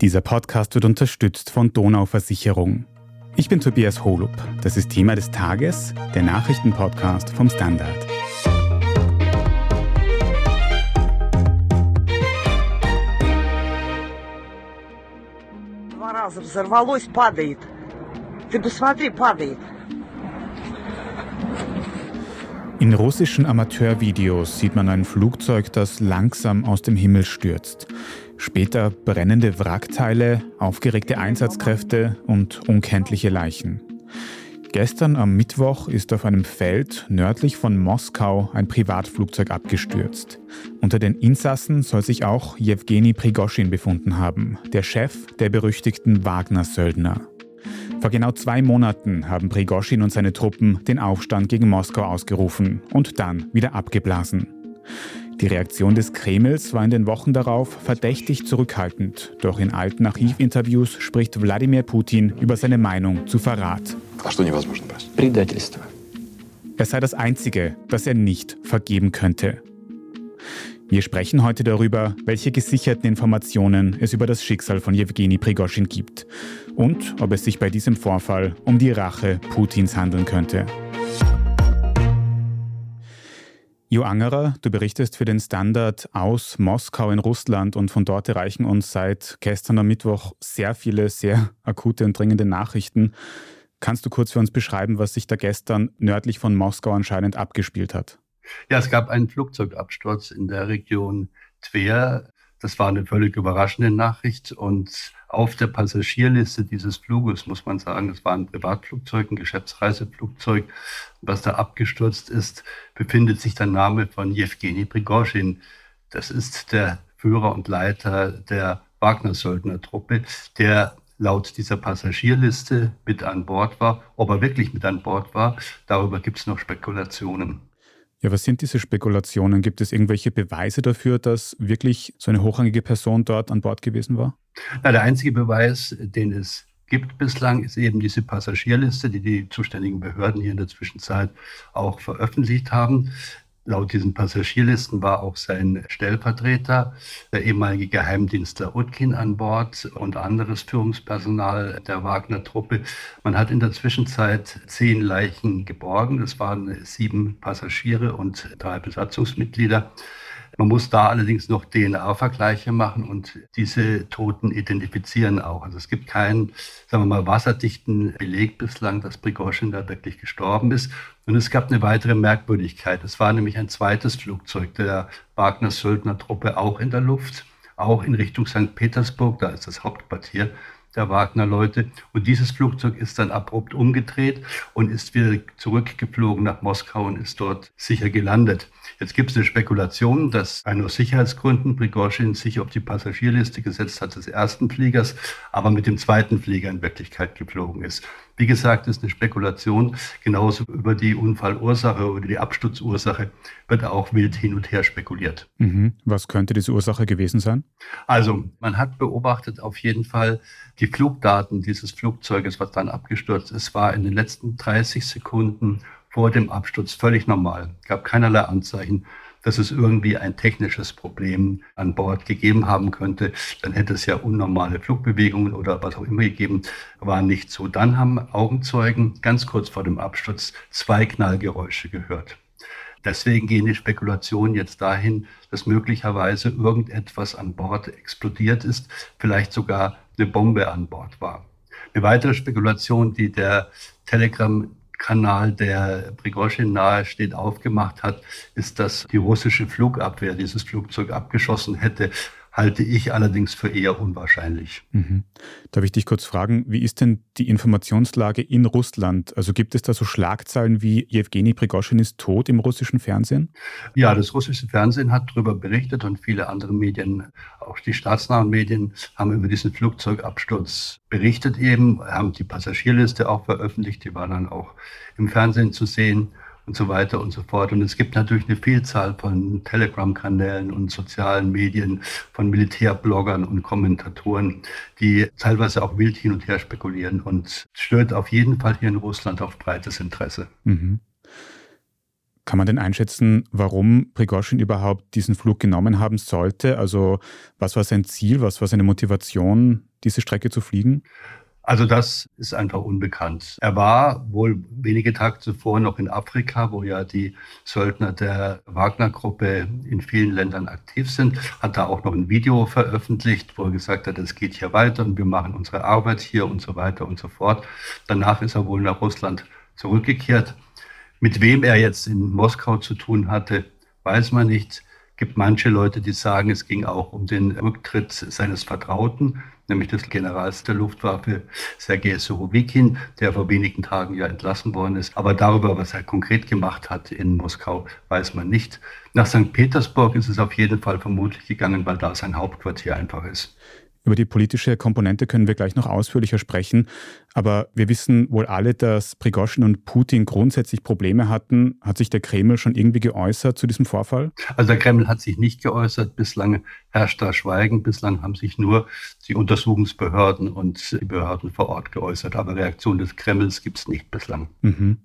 Dieser Podcast wird unterstützt von Donau Versicherung. Ich bin Tobias Holub. Das ist Thema des Tages, der Nachrichtenpodcast vom Standard. Два раза взорвалось, падает. Ты посмотри, падает. In russischen Amateurvideos sieht man ein Flugzeug, das langsam aus dem Himmel stürzt. Später brennende Wrackteile, aufgeregte Einsatzkräfte und unkenntliche Leichen. Gestern am Mittwoch ist auf einem Feld nördlich von Moskau ein Privatflugzeug abgestürzt. Unter den Insassen soll sich auch Jewgeni Prigoschin befunden haben, der Chef der berüchtigten Wagner-Söldner. Vor genau zwei Monaten haben Prigoschin und seine Truppen den Aufstand gegen Moskau ausgerufen und dann wieder abgeblasen. Die Reaktion des Kremls war in den Wochen darauf verdächtig zurückhaltend. Doch in alten Archivinterviews spricht Wladimir Putin über seine Meinung zu Verrat. Er sei das Einzige, das er nicht vergeben könnte. Wir sprechen heute darüber, welche gesicherten Informationen es über das Schicksal von Jewgeni Prigoschin gibt und ob es sich bei diesem Vorfall um die Rache Putins handeln könnte. Jo Angerer, du berichtest für den Standard aus Moskau in Russland und von dort erreichen uns seit gestern am Mittwoch sehr viele, sehr akute und dringende Nachrichten. Kannst du kurz für uns beschreiben, was sich da gestern nördlich von Moskau anscheinend abgespielt hat? Ja, es gab einen Flugzeugabsturz in der Region Tver. Das war eine völlig überraschende Nachricht. Und auf der Passagierliste dieses Fluges, muss man sagen, es war ein Privatflugzeug, ein Geschäftsreiseflugzeug, was da abgestürzt ist, befindet sich der Name von Jewgeni Prigozhin. Das ist der Führer und Leiter der Wagner-Söldnertruppe, der laut dieser Passagierliste mit an Bord war. Ob er wirklich mit an Bord war, darüber gibt es noch Spekulationen. Ja, was sind diese Spekulationen? Gibt es irgendwelche Beweise dafür, dass wirklich so eine hochrangige Person dort an Bord gewesen war? Na, der einzige Beweis, den es gibt bislang, ist eben diese Passagierliste, die die zuständigen Behörden hier in der Zwischenzeit auch veröffentlicht haben. Laut diesen Passagierlisten war auch sein Stellvertreter, der ehemalige Geheimdienstler Utkin an Bord und anderes Führungspersonal der Wagner-Truppe. Man hat in der Zwischenzeit zehn Leichen geborgen. Es waren sieben Passagiere und drei Besatzungsmitglieder. Man muss da allerdings noch DNA-Vergleiche machen und diese Toten identifizieren auch. Also es gibt keinen, sagen wir mal, wasserdichten Beleg bislang, dass Prigozhin da wirklich gestorben ist. Und es gab eine weitere Merkwürdigkeit. Es war nämlich ein zweites Flugzeug der Wagner-Söldner-Truppe auch in der Luft, auch in Richtung St. Petersburg, da ist das Hauptquartier der Wagner-Leute. Und dieses Flugzeug ist dann abrupt umgedreht und ist wieder zurückgeflogen nach Moskau und ist dort sicher gelandet. Jetzt gibt es eine Spekulation, dass ein aus Sicherheitsgründen Prigozhin sich auf die Passagierliste gesetzt hat des ersten Fliegers, aber mit dem zweiten Flieger in Wirklichkeit geflogen ist. Wie gesagt, ist eine Spekulation. Genauso über die Unfallursache oder die Absturzursache wird auch wild hin und her spekuliert. Mhm. Was könnte diese Ursache gewesen sein? Also, man hat beobachtet auf jeden Fall die Flugdaten dieses Flugzeuges, was dann abgestürzt ist, war in den letzten 30 Sekunden vor dem Absturz völlig normal. Es gab keinerlei Anzeichen, dass es irgendwie ein technisches Problem an Bord gegeben haben könnte. Dann hätte es ja unnormale Flugbewegungen oder was auch immer gegeben. War nicht so. Dann haben Augenzeugen ganz kurz vor dem Absturz zwei Knallgeräusche gehört. Deswegen gehen die Spekulationen jetzt dahin, dass möglicherweise irgendetwas an Bord explodiert ist, vielleicht sogar eine Bombe an Bord war. Eine weitere Spekulation, die der Telegram Kanal, der Prigozhin nahe steht, aufgemacht hat, ist, dass die russische Flugabwehr dieses Flugzeug abgeschossen hätte halte ich allerdings für eher unwahrscheinlich. Mhm. Darf ich dich kurz fragen, wie ist denn die Informationslage in Russland? Also gibt es da so Schlagzeilen wie Jewgeni Prigoschin ist tot im russischen Fernsehen? Ja, das russische Fernsehen hat darüber berichtet und viele andere Medien, auch die staatsnahen Medien, haben über diesen Flugzeugabsturz berichtet eben, haben die Passagierliste auch veröffentlicht, die war dann auch im Fernsehen zu sehen und so weiter und so fort. Und es gibt natürlich eine Vielzahl von Telegram-Kanälen und sozialen Medien, von Militärbloggern und Kommentatoren, die teilweise auch wild hin und her spekulieren und stört auf jeden Fall hier in Russland auf breites Interesse. Mhm. Kann man denn einschätzen, warum Prigozhin überhaupt diesen Flug genommen haben sollte? Also was war sein Ziel, was war seine Motivation, diese Strecke zu fliegen? Also das ist einfach unbekannt. Er war wohl wenige Tage zuvor noch in Afrika, wo ja die Söldner der Wagner-Gruppe in vielen Ländern aktiv sind, hat da auch noch ein Video veröffentlicht, wo er gesagt hat, es geht hier weiter und wir machen unsere Arbeit hier und so weiter und so fort. Danach ist er wohl nach Russland zurückgekehrt. Mit wem er jetzt in Moskau zu tun hatte, weiß man nicht gibt manche Leute, die sagen, es ging auch um den Rücktritt seines Vertrauten, nämlich des Generals der Luftwaffe Sergei Surovikin, der vor wenigen Tagen ja entlassen worden ist. Aber darüber, was er konkret gemacht hat in Moskau, weiß man nicht. Nach St. Petersburg ist es auf jeden Fall vermutlich gegangen, weil da sein Hauptquartier einfach ist. Über die politische Komponente können wir gleich noch ausführlicher sprechen. Aber wir wissen wohl alle, dass Prigozhin und Putin grundsätzlich Probleme hatten. Hat sich der Kreml schon irgendwie geäußert zu diesem Vorfall? Also der Kreml hat sich nicht geäußert. Bislang herrscht da Schweigen. Bislang haben sich nur die Untersuchungsbehörden und die Behörden vor Ort geäußert. Aber Reaktion des Kremls gibt es nicht bislang. Mhm.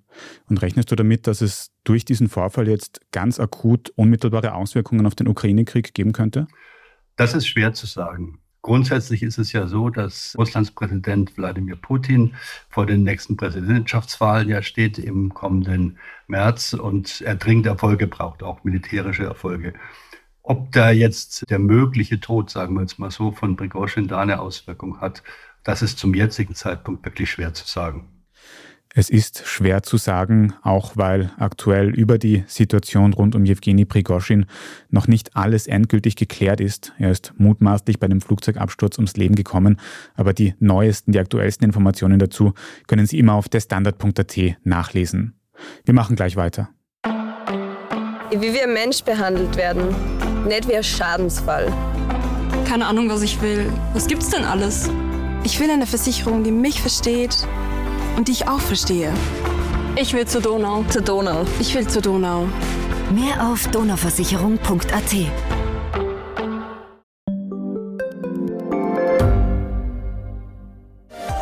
Und rechnest du damit, dass es durch diesen Vorfall jetzt ganz akut unmittelbare Auswirkungen auf den Ukraine-Krieg geben könnte? Das ist schwer zu sagen. Grundsätzlich ist es ja so, dass Russlands Präsident Wladimir Putin vor den nächsten Präsidentschaftswahlen ja steht im kommenden März und er dringend Erfolge braucht, auch militärische Erfolge. Ob da jetzt der mögliche Tod, sagen wir jetzt mal so, von Prigozhin da eine Auswirkung hat, das ist zum jetzigen Zeitpunkt wirklich schwer zu sagen. Es ist schwer zu sagen, auch weil aktuell über die Situation rund um Jewgeni Prigoschin noch nicht alles endgültig geklärt ist. Er ist mutmaßlich bei dem Flugzeugabsturz ums Leben gekommen, aber die neuesten, die aktuellsten Informationen dazu können Sie immer auf derstandard.at nachlesen. Wir machen gleich weiter. Wie wir ein Mensch behandelt werden, nicht wie ein Schadensfall. Keine Ahnung, was ich will. Was gibt's denn alles? Ich will eine Versicherung, die mich versteht und die ich auch verstehe. Ich will zur Donau. Zur Donau. Ich will zur Donau. Mehr auf donauversicherung.at.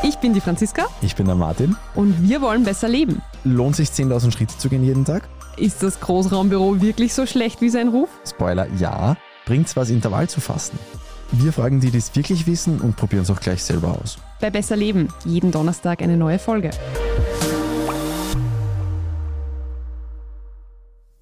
Ich bin die Franziska. Ich bin der Martin. Und wir wollen besser leben. Lohnt sich 10.000 Schritte zu gehen jeden Tag? Ist das Großraumbüro wirklich so schlecht wie sein Ruf? Spoiler, ja. Bringt's was, Intervall zu fassen? Wir fragen die, die es wirklich wissen und probieren es auch gleich selber aus. Bei Besser Leben, jeden Donnerstag eine neue Folge.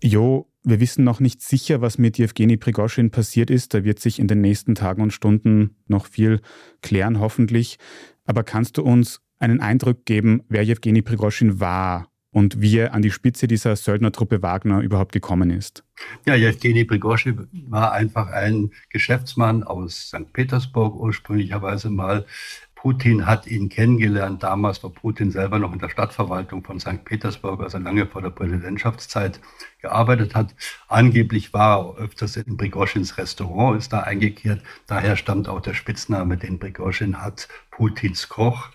Jo, wir wissen noch nicht sicher, was mit Jewgeni Prigoschin passiert ist. Da wird sich in den nächsten Tagen und Stunden noch viel klären, hoffentlich. Aber kannst du uns einen Eindruck geben, wer Jewgeni Prigoschin war und wie er an die Spitze dieser Söldnertruppe Wagner überhaupt gekommen ist. Ja, Jewgeni Prigozhin war einfach ein Geschäftsmann aus St. Petersburg ursprünglicherweise mal. Putin hat ihn kennengelernt. Damals war Putin selber noch in der Stadtverwaltung von St. Petersburg, also lange vor der Präsidentschaftszeit gearbeitet hat. Angeblich war er öfters in Prigozhins Restaurant, ist da eingekehrt. Daher stammt auch der Spitzname, den Prigozhin hat, Putins Koch.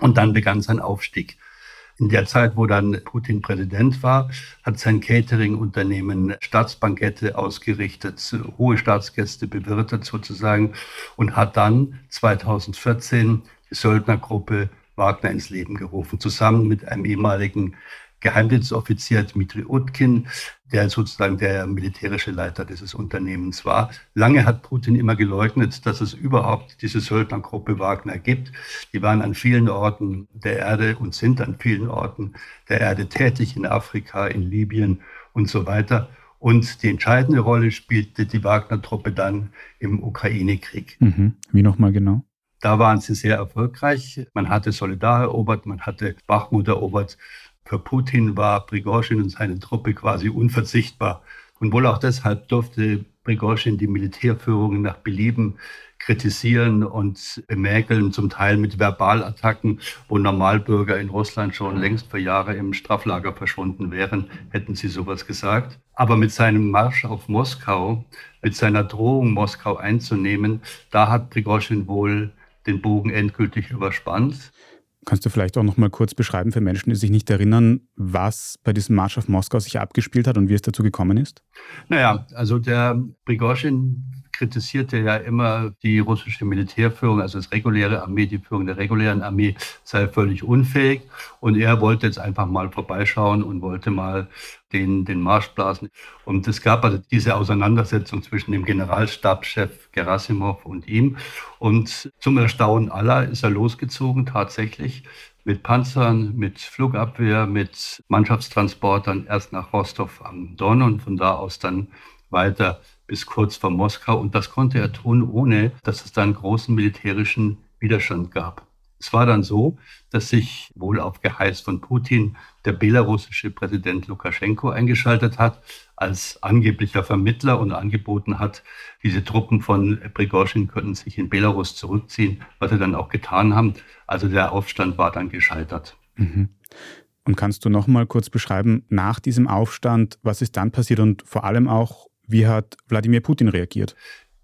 Und dann begann sein Aufstieg. In der Zeit, wo dann Putin Präsident war, hat sein Catering-Unternehmen Staatsbankette ausgerichtet, hohe Staatsgäste bewirtet sozusagen und hat dann 2014 die Söldnergruppe Wagner ins Leben gerufen, zusammen mit einem ehemaligen Geheimdienstoffizier Dmitri Utkin, der sozusagen der militärische Leiter dieses Unternehmens war. Lange hat Putin immer geleugnet, dass es überhaupt diese Söldnergruppe Wagner gibt. Die waren an vielen Orten der Erde und sind an vielen Orten der Erde tätig, in Afrika, in Libyen und so weiter. Und die entscheidende Rolle spielte die Wagner-Truppe dann im Ukraine-Krieg. Mhm. Wie nochmal genau? Da waren sie sehr erfolgreich. Man hatte Solidar erobert, man hatte Bachmut erobert. Für Putin war Prigozhin und seine Truppe quasi unverzichtbar. Und wohl auch deshalb durfte Prigozhin die Militärführung nach Belieben kritisieren und bemäkeln, zum Teil mit Verbalattacken, wo Normalbürger in Russland schon längst für Jahre im Straflager verschwunden wären, hätten sie sowas gesagt. Aber mit seinem Marsch auf Moskau, mit seiner Drohung, Moskau einzunehmen, da hat Prigozhin wohl den Bogen endgültig überspannt. Kannst du vielleicht auch noch mal kurz beschreiben für Menschen, die sich nicht erinnern, was bei diesem Marsch auf Moskau sich abgespielt hat und wie es dazu gekommen ist? Naja, also der Prigozhin kritisierte ja immer die russische Militärführung, also das reguläre Armee, die Führung der regulären Armee sei völlig unfähig. Und er wollte jetzt einfach mal vorbeischauen und wollte mal den, den Marsch blasen. Und es gab also diese Auseinandersetzung zwischen dem Generalstabschef Gerasimov und ihm. Und zum Erstaunen aller ist er losgezogen tatsächlich mit Panzern, mit Flugabwehr, mit Mannschaftstransportern erst nach Rostov am Don und von da aus dann weiter bis kurz vor Moskau. Und das konnte er tun, ohne dass es da einen großen militärischen Widerstand gab. Es war dann so, dass sich wohl auf Geheiß von Putin der belarussische Präsident Lukaschenko eingeschaltet hat als angeblicher Vermittler und angeboten hat, diese Truppen von Prigozhin könnten sich in Belarus zurückziehen, was sie dann auch getan haben. Also der Aufstand war dann gescheitert. Mhm. Und kannst du noch mal kurz beschreiben, nach diesem Aufstand, was ist dann passiert und vor allem auch, wie hat Wladimir Putin reagiert?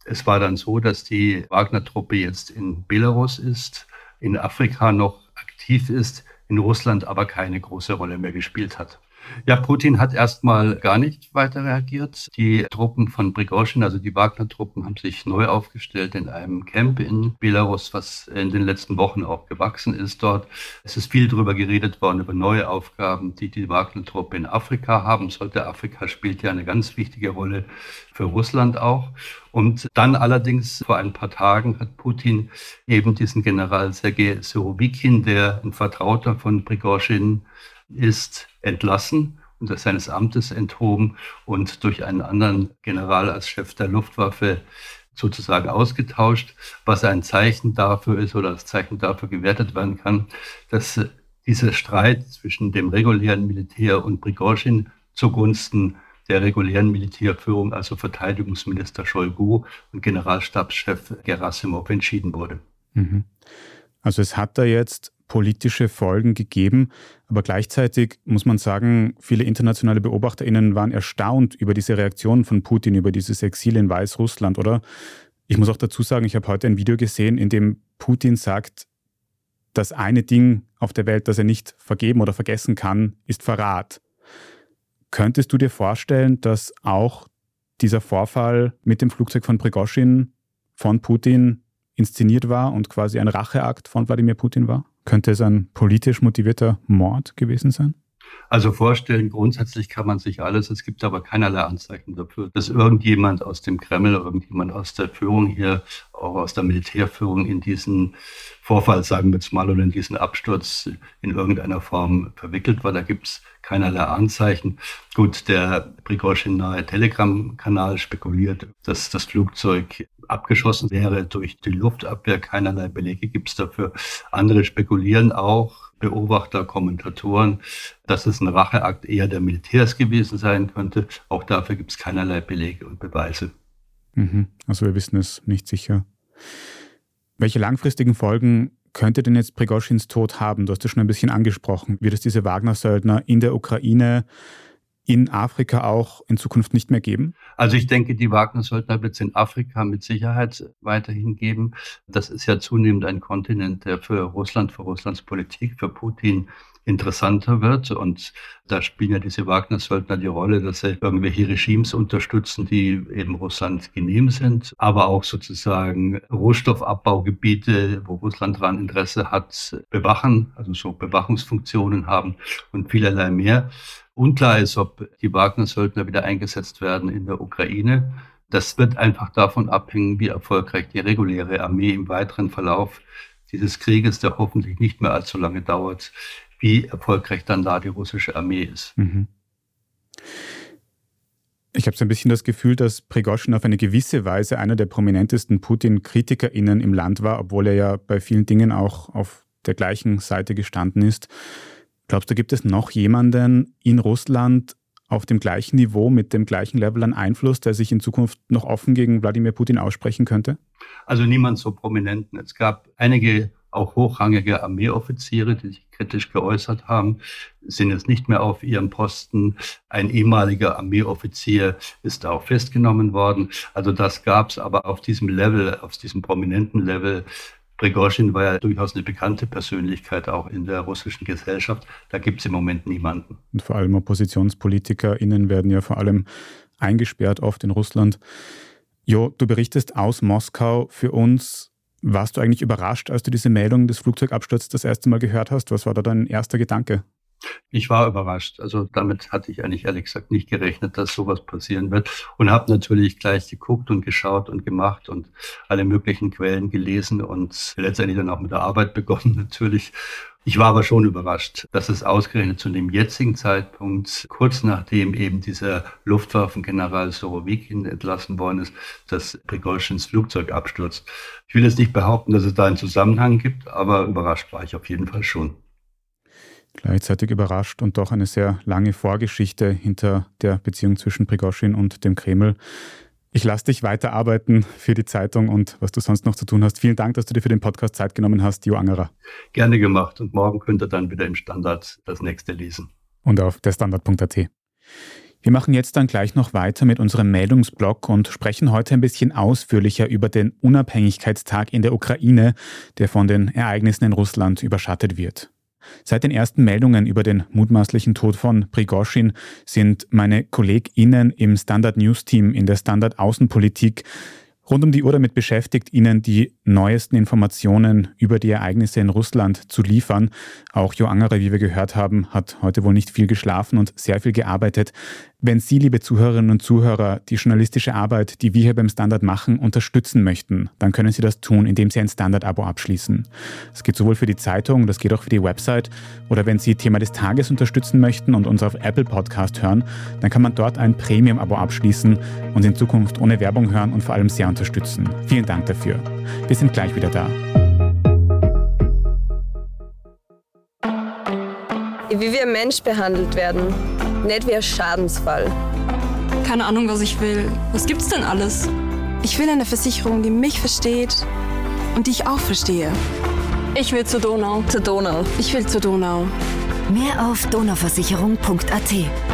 Es war dann so, dass die Wagner-Truppe jetzt in Belarus ist, in Afrika noch aktiv ist, in Russland aber keine große Rolle mehr gespielt hat. Ja, Putin hat erstmal gar nicht weiter reagiert. Die Truppen von Prigozhin, also die Wagner-Truppen, haben sich neu aufgestellt in einem Camp in Belarus, was in den letzten Wochen auch gewachsen ist dort. Es ist viel darüber geredet worden, über neue Aufgaben, die die Wagner-Truppe in Afrika haben sollte. Afrika spielt ja eine ganz wichtige Rolle für Russland auch. Und dann allerdings vor ein paar Tagen hat Putin eben diesen General Sergei Surovikin, der ein Vertrauter von Prigozhin ist entlassen und seines Amtes enthoben und durch einen anderen General als Chef der Luftwaffe sozusagen ausgetauscht, was ein Zeichen dafür ist oder als Zeichen dafür gewertet werden kann, dass dieser Streit zwischen dem regulären Militär und Prigozhin zugunsten der regulären Militärführung, also Verteidigungsminister Shoigu und Generalstabschef Gerasimov, entschieden wurde. Mhm. Also es hat da jetzt politische Folgen gegeben. Aber gleichzeitig muss man sagen, viele internationale BeobachterInnen waren erstaunt über diese Reaktion von Putin, über dieses Exil in Weißrussland, oder? Ich muss auch dazu sagen, ich habe heute ein Video gesehen, in dem Putin sagt, das eine Ding auf der Welt, das er nicht vergeben oder vergessen kann, ist Verrat. Könntest du dir vorstellen, dass auch dieser Vorfall mit dem Flugzeug von Prigozhin von Putin inszeniert war und quasi ein Racheakt von Wladimir Putin war? Könnte es ein politisch motivierter Mord gewesen sein? Also vorstellen, grundsätzlich kann man sich alles. Es gibt aber keinerlei Anzeichen dafür, dass irgendjemand aus dem Kreml, irgendjemand aus der Führung hier, auch aus der Militärführung in diesen Vorfall, sagen wir jetzt mal, oder in diesen Absturz in irgendeiner Form verwickelt war. Da gibt es keinerlei Anzeichen. Gut, der Prigozhin-nahe Telegram-Kanal spekuliert, dass das Flugzeug abgeschossen wäre durch die Luftabwehr. Keinerlei Belege gibt es dafür. Andere spekulieren auch, Beobachter, Kommentatoren, dass es ein Racheakt eher der Militärs gewesen sein könnte. Auch dafür gibt es keinerlei Belege und Beweise. Mhm. Also wir wissen es nicht sicher. Welche langfristigen Folgen könnte denn jetzt Prigoschins Tod haben? Du hast es schon ein bisschen angesprochen. Wird es diese Wagner-Söldner in der Ukraine in Afrika auch in Zukunft nicht mehr geben? Also ich denke, die Wagner-Söldner wird es in Afrika mit Sicherheit weiterhin geben. Das ist ja zunehmend ein Kontinent, der für Russland, für Russlands Politik, für Putin interessanter wird. Und da spielen ja diese Wagner-Söldner die Rolle, dass sie irgendwelche Regimes unterstützen, die eben Russland genehm sind, aber auch sozusagen Rohstoffabbaugebiete, wo Russland daran Interesse hat, bewachen, also so Bewachungsfunktionen haben und vielerlei mehr. Unklar ist, ob die Wagner-Söldner wieder eingesetzt werden in der Ukraine. Das wird einfach davon abhängen, wie erfolgreich die reguläre Armee im weiteren Verlauf dieses Krieges, der hoffentlich nicht mehr allzu lange dauert, wie erfolgreich dann da die russische Armee ist. Mhm. Ich habe so ein bisschen das Gefühl, dass Prigozhin auf eine gewisse Weise einer der prominentesten Putin-KritikerInnen im Land war, obwohl er ja bei vielen Dingen auch auf der gleichen Seite gestanden ist. Glaubst du, gibt es noch jemanden in Russland auf dem gleichen Niveau, mit dem gleichen Level an Einfluss, der sich in Zukunft noch offen gegen Wladimir Putin aussprechen könnte? Also niemand so prominenten. Es gab einige auch hochrangige Armeeoffiziere, die sich kritisch geäußert haben, sind jetzt nicht mehr auf ihrem Posten. Ein ehemaliger Armeeoffizier ist auch festgenommen worden. Also das gab es aber auf diesem Level, auf diesem prominenten Level. Prigozhin war ja durchaus eine bekannte Persönlichkeit auch in der russischen Gesellschaft. Da gibt es im Moment niemanden. Und vor allem OppositionspolitikerInnen werden ja vor allem eingesperrt oft in Russland. Jo, du berichtest aus Moskau für uns. Warst du eigentlich überrascht, als du diese Meldung des Flugzeugabsturzes das erste Mal gehört hast? Was war da dein erster Gedanke? Ich war überrascht. Also damit hatte ich eigentlich ehrlich gesagt nicht gerechnet, dass sowas passieren wird. Und habe natürlich gleich geguckt und geschaut und gemacht und alle möglichen Quellen gelesen und letztendlich dann auch mit der Arbeit begonnen natürlich. Ich war aber schon überrascht, dass es ausgerechnet zu dem jetzigen Zeitpunkt, kurz nachdem eben dieser Luftwaffengeneral Sorowikin entlassen worden ist, dass Prigozhins Flugzeug abstürzt. Ich will jetzt nicht behaupten, dass es da einen Zusammenhang gibt, aber überrascht war ich auf jeden Fall schon. Gleichzeitig überrascht und doch eine sehr lange Vorgeschichte hinter der Beziehung zwischen Prigozhin und dem Kreml. Ich lasse dich weiterarbeiten für die Zeitung und was du sonst noch zu tun hast. Vielen Dank, dass du dir für den Podcast Zeit genommen hast, Jo Angerer. Gerne gemacht und morgen könnt ihr dann wieder im Standard das nächste lesen. Und auf derstandard.at. Wir machen jetzt dann gleich noch weiter mit unserem Meldungsblock und sprechen heute ein bisschen ausführlicher über den Unabhängigkeitstag in der Ukraine, der von den Ereignissen in Russland überschattet wird. Seit den ersten Meldungen über den mutmaßlichen Tod von Prigozhin sind meine KollegInnen im Standard News Team in der Standard Außenpolitik rund um die Uhr damit beschäftigt, Ihnen die neuesten Informationen über die Ereignisse in Russland zu liefern. Auch Jo Angere, wie wir gehört haben, hat heute wohl nicht viel geschlafen und sehr viel gearbeitet. Wenn Sie, liebe Zuhörerinnen und Zuhörer, die journalistische Arbeit, die wir hier beim Standard machen, unterstützen möchten, dann können Sie das tun, indem Sie ein Standard-Abo abschließen. Das geht sowohl für die Zeitung, das geht auch für die Website. Oder wenn Sie Thema des Tages unterstützen möchten und uns auf Apple Podcast hören, dann kann man dort ein Premium-Abo abschließen und in Zukunft ohne Werbung hören und vor allem sehr unterstützen. Vielen Dank dafür. Wir sind gleich wieder da. Wie wir Mensch behandelt werden nicht wie ein Schadensfall. Keine Ahnung, was ich will. Was gibt's denn alles? Ich will eine Versicherung, die mich versteht und die ich auch verstehe. Ich will zur Donau. Zur Donau. Ich will zur Donau. Mehr auf donauversicherung.at.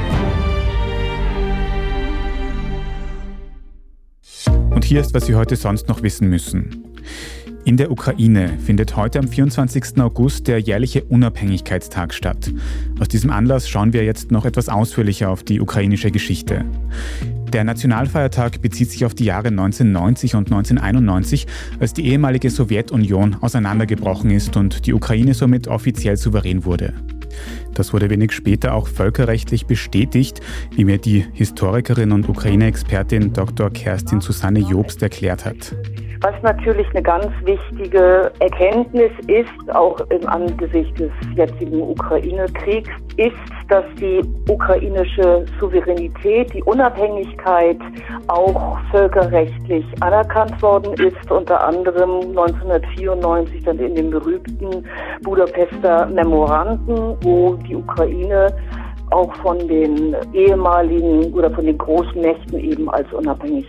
Und hier ist, was Sie heute sonst noch wissen müssen. In der Ukraine findet heute am 24. August der jährliche Unabhängigkeitstag statt. Aus diesem Anlass schauen wir jetzt noch etwas ausführlicher auf die ukrainische Geschichte. Der Nationalfeiertag bezieht sich auf die Jahre 1990 und 1991, als die ehemalige Sowjetunion auseinandergebrochen ist und die Ukraine somit offiziell souverän wurde. Das wurde wenig später auch völkerrechtlich bestätigt, wie mir die Historikerin und Ukraine-Expertin Dr. Kerstin Susanne Jobst erklärt hat. Was natürlich eine ganz wichtige Erkenntnis ist, auch im Angesicht des jetzigen Ukraine-Kriegs, ist, dass die ukrainische Souveränität, die Unabhängigkeit auch völkerrechtlich anerkannt worden ist, unter anderem 1994 dann in den berühmten Budapester Memoranden, wo die Ukraine auch von den ehemaligen oder von den Großmächten eben als unabhängig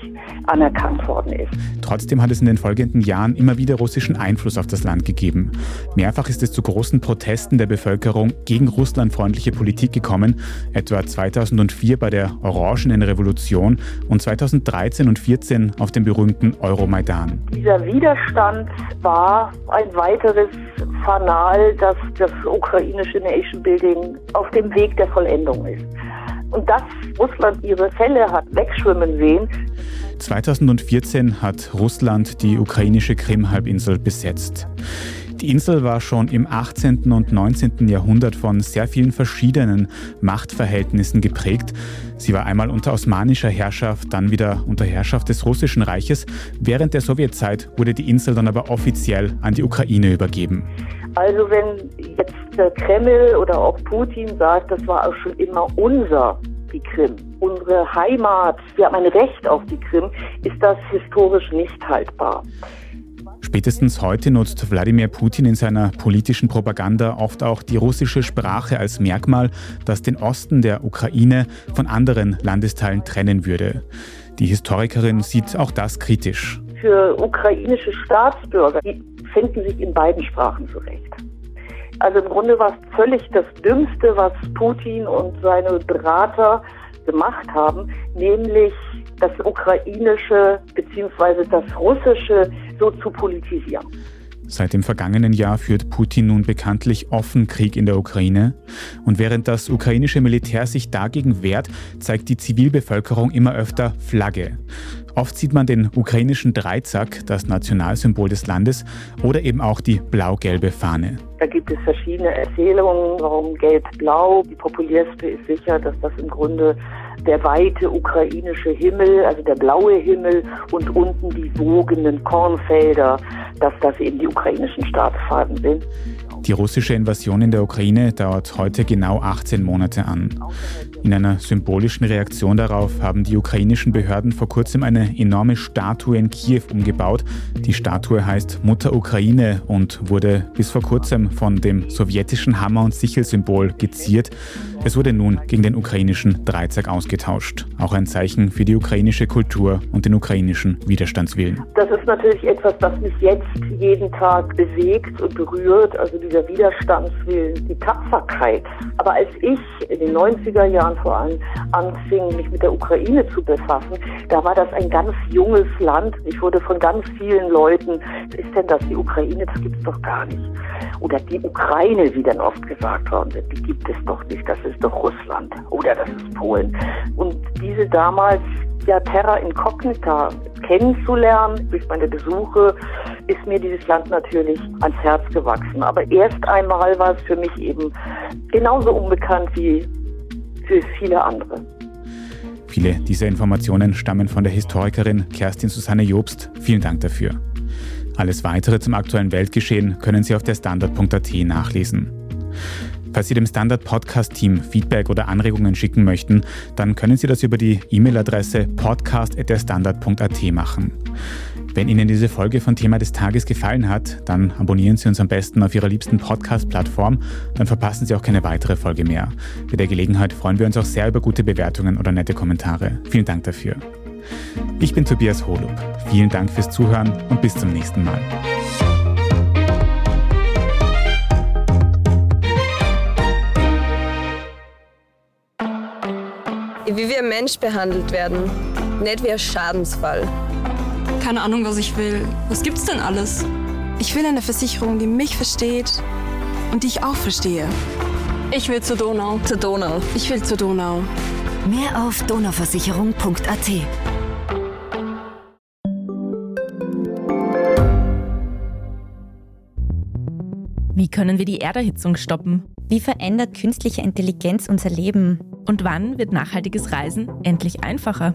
anerkannt worden ist. Trotzdem hat es in den folgenden Jahren immer wieder russischen Einfluss auf das Land gegeben. Mehrfach ist es zu großen Protesten der Bevölkerung gegen russlandfreundliche Politik gekommen, etwa 2004 bei der Orangenen Revolution und 2013 und 2014 auf dem berühmten Euromaidan. Dieser Widerstand war ein weiteres Fanal, dass das ukrainische Nation Building auf dem Weg der Vollendung ist. Und dass Russland ihre Fälle hat wegschwimmen sehen. 2014 hat Russland die ukrainische Krim-Halbinsel besetzt. Die Insel war schon im 18. und 19. Jahrhundert von sehr vielen verschiedenen Machtverhältnissen geprägt. Sie war einmal unter osmanischer Herrschaft, dann wieder unter Herrschaft des Russischen Reiches. Während der Sowjetzeit wurde die Insel dann aber offiziell an die Ukraine übergeben. Also wenn jetzt der Kreml oder auch Putin sagt, das war auch schon immer unser die Krim, unsere Heimat, wir haben ein Recht auf die Krim, ist das historisch nicht haltbar. Spätestens heute nutzt Wladimir Putin in seiner politischen Propaganda oft auch die russische Sprache als Merkmal, das den Osten der Ukraine von anderen Landesteilen trennen würde. Die Historikerin sieht auch das kritisch. Für ukrainische Staatsbürger, die finden sich in beiden Sprachen zurecht. Also im Grunde war es völlig das Dümmste, was Putin und seine Berater gemacht haben, nämlich das ukrainische bzw. das russische so zu politisieren. Seit dem vergangenen Jahr führt Putin nun bekanntlich offen Krieg in der Ukraine. Und während das ukrainische Militär sich dagegen wehrt, zeigt die Zivilbevölkerung immer öfter Flagge. Oft sieht man den ukrainischen Dreizack, das Nationalsymbol des Landes, oder eben auch die blau-gelbe Fahne. Da gibt es verschiedene Erzählungen, warum gelb-blau. Die populärste ist sicher, dass das im Grunde der weite ukrainische Himmel, also der blaue Himmel und unten die wogenden Kornfelder, dass das eben die ukrainischen Staatsfarben sind. Die russische Invasion in der Ukraine dauert heute genau 18 Monate an. In einer symbolischen Reaktion darauf haben die ukrainischen Behörden vor kurzem eine enorme Statue in Kiew umgebaut. Die Statue heißt Mutter Ukraine und wurde bis vor kurzem von dem sowjetischen Hammer- und Sichelsymbol geziert. Es wurde nun gegen den ukrainischen Dreizack ausgetauscht. Auch ein Zeichen für die ukrainische Kultur und den ukrainischen Widerstandswillen. Das ist natürlich etwas, das mich jetzt jeden Tag bewegt und berührt. Also dieser Widerstandswillen, die Tapferkeit. Aber als ich in den 90er Jahren vor allem anfing, mich mit der Ukraine zu befassen, da war das ein ganz junges Land. Ich wurde von ganz vielen Leuten, was ist denn das, die Ukraine, das gibt es doch gar nicht. Oder die Ukraine, wie dann oft gesagt worden wird, die gibt es doch nicht, das ist doch Russland oder das ist Polen. Und diese damals ja Terra Incognita kennenzulernen durch meine Besuche, ist mir dieses Land natürlich ans Herz gewachsen. Aber erst einmal war es für mich eben genauso unbekannt wie für viele andere. Viele dieser Informationen stammen von der Historikerin Kerstin Susanne Jobst. Vielen Dank dafür. Alles weitere zum aktuellen Weltgeschehen können Sie auf der Standard.at nachlesen. Falls Sie dem Standard Podcast Team Feedback oder Anregungen schicken möchten, dann können Sie das über die E-Mail-Adresse podcast.derstandard.at machen. Wenn Ihnen diese Folge von Thema des Tages gefallen hat, dann abonnieren Sie uns am besten auf Ihrer liebsten Podcast-Plattform, dann verpassen Sie auch keine weitere Folge mehr. Bei der Gelegenheit freuen wir uns auch sehr über gute Bewertungen oder nette Kommentare. Vielen Dank dafür. Ich bin Tobias Holub. Vielen Dank fürs Zuhören und bis zum nächsten Mal. Wie wir Mensch behandelt werden, nicht wie ein Schadensfall. Keine Ahnung, was ich will. Was gibt's denn alles? Ich will eine Versicherung, die mich versteht und die ich auch verstehe. Ich will zur Donau. Zur Donau. Ich will zur Donau. Mehr auf donauversicherung.at. Wie können wir die Erderhitzung stoppen? Wie verändert künstliche Intelligenz unser Leben? Und wann wird nachhaltiges Reisen endlich einfacher?